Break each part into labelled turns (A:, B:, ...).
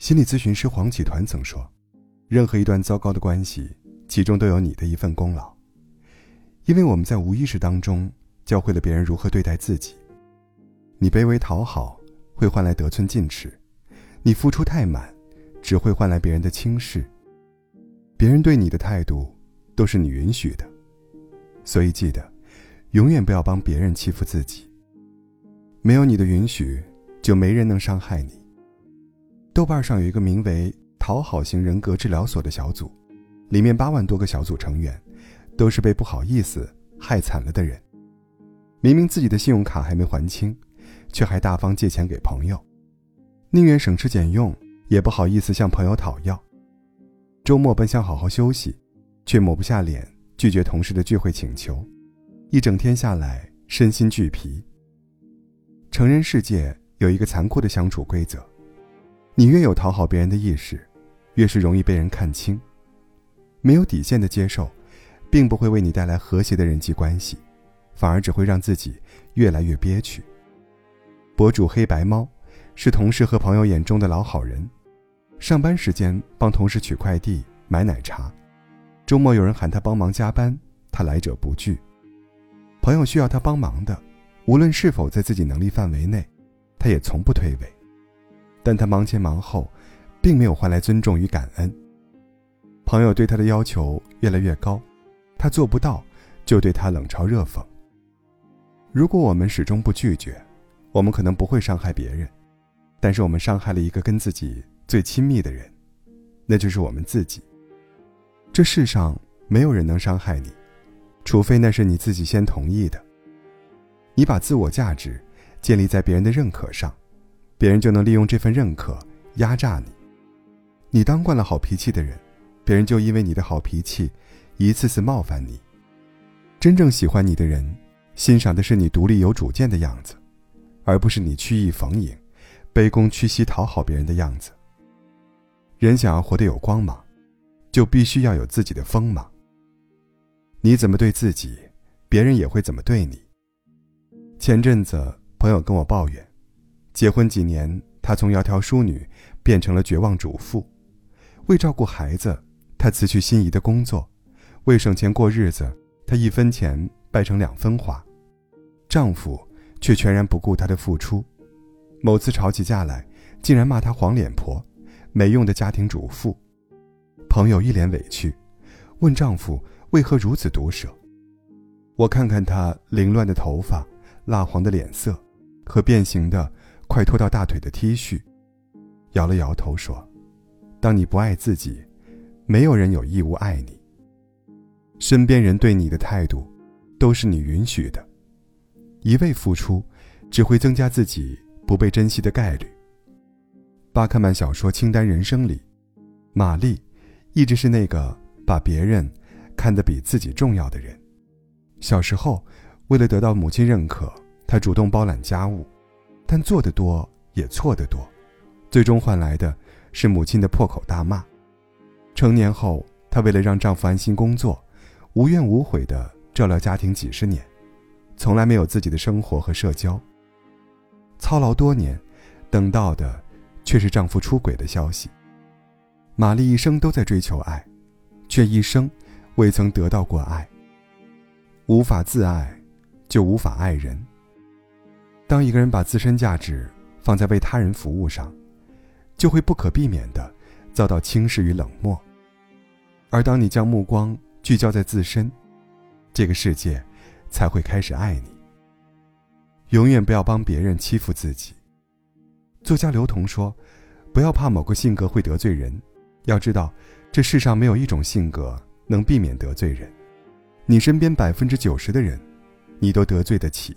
A: 心理咨询师黄启团曾说：“任何一段糟糕的关系，其中都有你的一份功劳。因为我们在无意识当中教会了别人如何对待自己。你卑微讨好，会换来得寸进尺；你付出太满，只会换来别人的轻视。别人对你的态度，都是你允许的。所以记得，永远不要帮别人欺负自己。没有你的允许，就没人能伤害你。”豆瓣上有一个名为“讨好型人格治疗所”的小组，里面八万多个小组成员，都是被不好意思害惨了的人。明明自己的信用卡还没还清，却还大方借钱给朋友，宁愿省吃俭用，也不好意思向朋友讨要。周末本想好好休息，却抹不下脸拒绝同事的聚会请求，一整天下来身心俱疲。成人世界有一个残酷的相处规则。你越有讨好别人的意识，越是容易被人看清。没有底线的接受，并不会为你带来和谐的人际关系，反而只会让自己越来越憋屈。博主黑白猫是同事和朋友眼中的老好人，上班时间帮同事取快递、买奶茶，周末有人喊他帮忙加班，他来者不拒。朋友需要他帮忙的，无论是否在自己能力范围内，他也从不推诿。但他忙前忙后，并没有换来尊重与感恩。朋友对他的要求越来越高，他做不到，就对他冷嘲热讽。如果我们始终不拒绝，我们可能不会伤害别人，但是我们伤害了一个跟自己最亲密的人，那就是我们自己。这世上没有人能伤害你，除非那是你自己先同意的。你把自我价值建立在别人的认可上。别人就能利用这份认可压榨你。你当惯了好脾气的人，别人就因为你的好脾气，一次次冒犯你。真正喜欢你的人，欣赏的是你独立有主见的样子，而不是你曲意逢迎、卑躬屈膝讨好别人的样子。人想要活得有光芒，就必须要有自己的锋芒。你怎么对自己，别人也会怎么对你。前阵子，朋友跟我抱怨。结婚几年，她从窈窕淑女变成了绝望主妇。为照顾孩子，她辞去心仪的工作；为省钱过日子，她一分钱掰成两分花。丈夫却全然不顾她的付出。某次吵起架来，竟然骂她黄脸婆、没用的家庭主妇。朋友一脸委屈，问丈夫为何如此毒舌。我看看她凌乱的头发、蜡黄的脸色和变形的。快脱到大腿的 T 恤，摇了摇头说：“当你不爱自己，没有人有义务爱你。身边人对你的态度，都是你允许的。一味付出，只会增加自己不被珍惜的概率。”巴克曼小说《清单人生》里，玛丽一直是那个把别人看得比自己重要的人。小时候，为了得到母亲认可，她主动包揽家务。但做得多也错得多，最终换来的是母亲的破口大骂。成年后，她为了让丈夫安心工作，无怨无悔地照料家庭几十年，从来没有自己的生活和社交。操劳多年，等到的却是丈夫出轨的消息。玛丽一生都在追求爱，却一生未曾得到过爱。无法自爱，就无法爱人。当一个人把自身价值放在为他人服务上，就会不可避免的遭到轻视与冷漠。而当你将目光聚焦在自身，这个世界才会开始爱你。永远不要帮别人欺负自己。作家刘同说：“不要怕某个性格会得罪人，要知道，这世上没有一种性格能避免得罪人。你身边百分之九十的人，你都得罪得起。”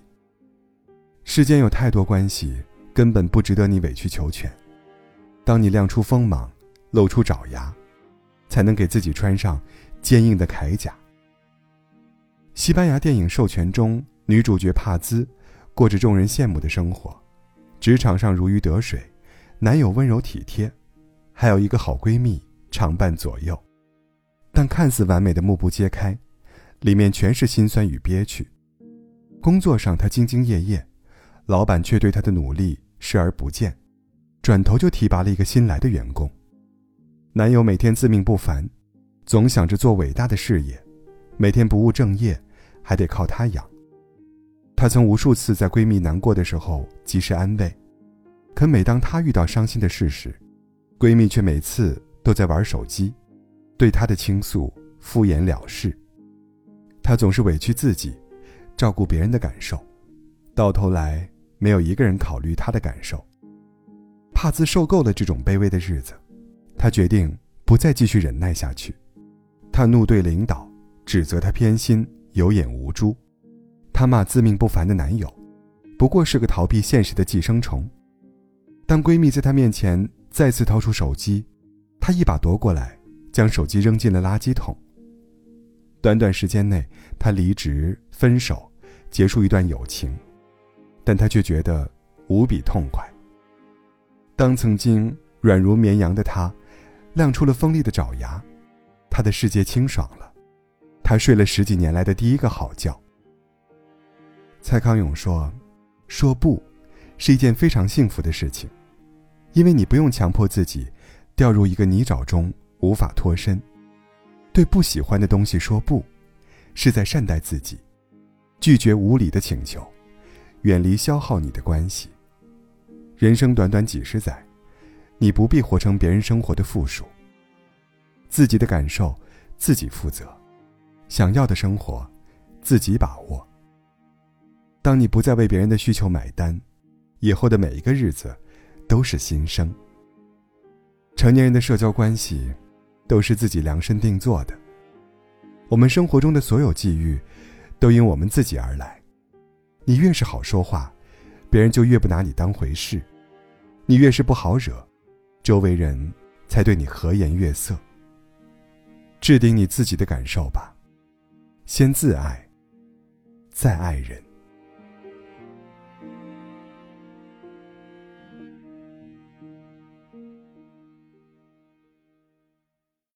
A: 世间有太多关系，根本不值得你委曲求全。当你亮出锋芒，露出爪牙，才能给自己穿上坚硬的铠甲。西班牙电影《授权》中，女主角帕兹过着众人羡慕的生活，职场上如鱼得水，男友温柔体贴，还有一个好闺蜜常伴左右。但看似完美的幕布揭开，里面全是心酸与憋屈。工作上，她兢兢业业。老板却对他的努力视而不见，转头就提拔了一个新来的员工。男友每天自命不凡，总想着做伟大的事业，每天不务正业，还得靠她养。她曾无数次在闺蜜难过的时候及时安慰，可每当她遇到伤心的事时，闺蜜却每次都在玩手机，对她的倾诉敷衍了事。她总是委屈自己，照顾别人的感受，到头来没有一个人考虑她的感受。帕兹受够了这种卑微的日子，她决定不再继续忍耐下去。她怒对领导，指责他偏心、有眼无珠。她骂自命不凡的男友，不过是个逃避现实的寄生虫。当闺蜜在她面前再次掏出手机，她一把夺过来，将手机扔进了垃圾桶。短短时间内，她离职、分手，结束一段友情，但他却觉得无比痛快。当曾经软如绵羊的他，亮出了锋利的爪牙，他的世界清爽了，他睡了十几年来的第一个好觉。蔡康永说：“说不，是一件非常幸福的事情，因为你不用强迫自己掉入一个泥沼中无法脱身。对不喜欢的东西说不，是在善待自己，拒绝无理的请求，远离消耗你的关系。人生短短几十载，你不必活成别人生活的附属。自己的感受自己负责，想要的生活自己把握。”当你不再为别人的需求买单，以后的每一个日子都是新生。成年人的社交关系都是自己量身定做的。我们生活中的所有际遇都因我们自己而来。你越是好说话，别人就越不拿你当回事；你越是不好惹，周围人才对你和颜悦色。置顶你自己的感受吧，先自爱，再爱人。